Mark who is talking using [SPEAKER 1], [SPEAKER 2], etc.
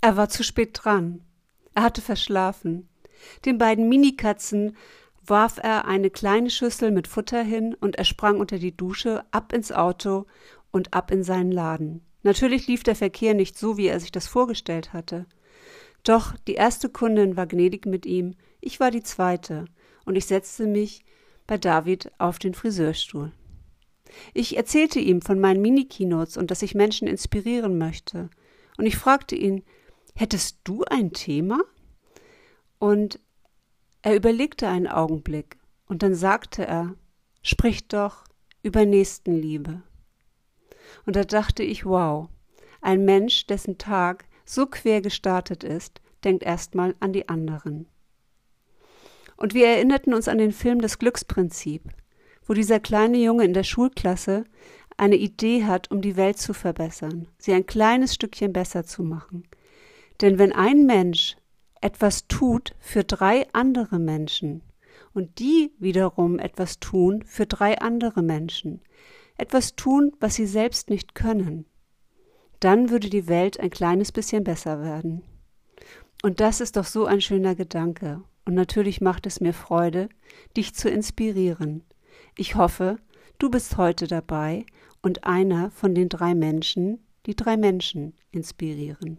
[SPEAKER 1] Er war zu spät dran. Er hatte verschlafen. Den beiden Minikatzen warf er eine kleine Schüssel mit Futter hin und er sprang unter die Dusche, ab ins Auto und ab in seinen Laden. Natürlich lief der Verkehr nicht so, wie er sich das vorgestellt hatte. Doch die erste Kundin war gnädig mit ihm, ich war die zweite, und ich setzte mich bei David auf den Friseurstuhl. Ich erzählte ihm von meinen Minikeynotes und dass ich Menschen inspirieren möchte. Und ich fragte ihn, hättest du ein Thema? Und er überlegte einen Augenblick und dann sagte er, sprich doch über Nächstenliebe. Und da dachte ich, wow, ein Mensch, dessen Tag so quer gestartet ist, denkt erstmal an die anderen. Und wir erinnerten uns an den Film Das Glücksprinzip, wo dieser kleine Junge in der Schulklasse eine Idee hat, um die Welt zu verbessern, sie ein kleines Stückchen besser zu machen. Denn wenn ein Mensch etwas tut für drei andere Menschen und die wiederum etwas tun für drei andere Menschen, etwas tun, was sie selbst nicht können, dann würde die Welt ein kleines bisschen besser werden. Und das ist doch so ein schöner Gedanke. Und natürlich macht es mir Freude, dich zu inspirieren. Ich hoffe, du bist heute dabei und einer von den drei Menschen, die drei Menschen inspirieren.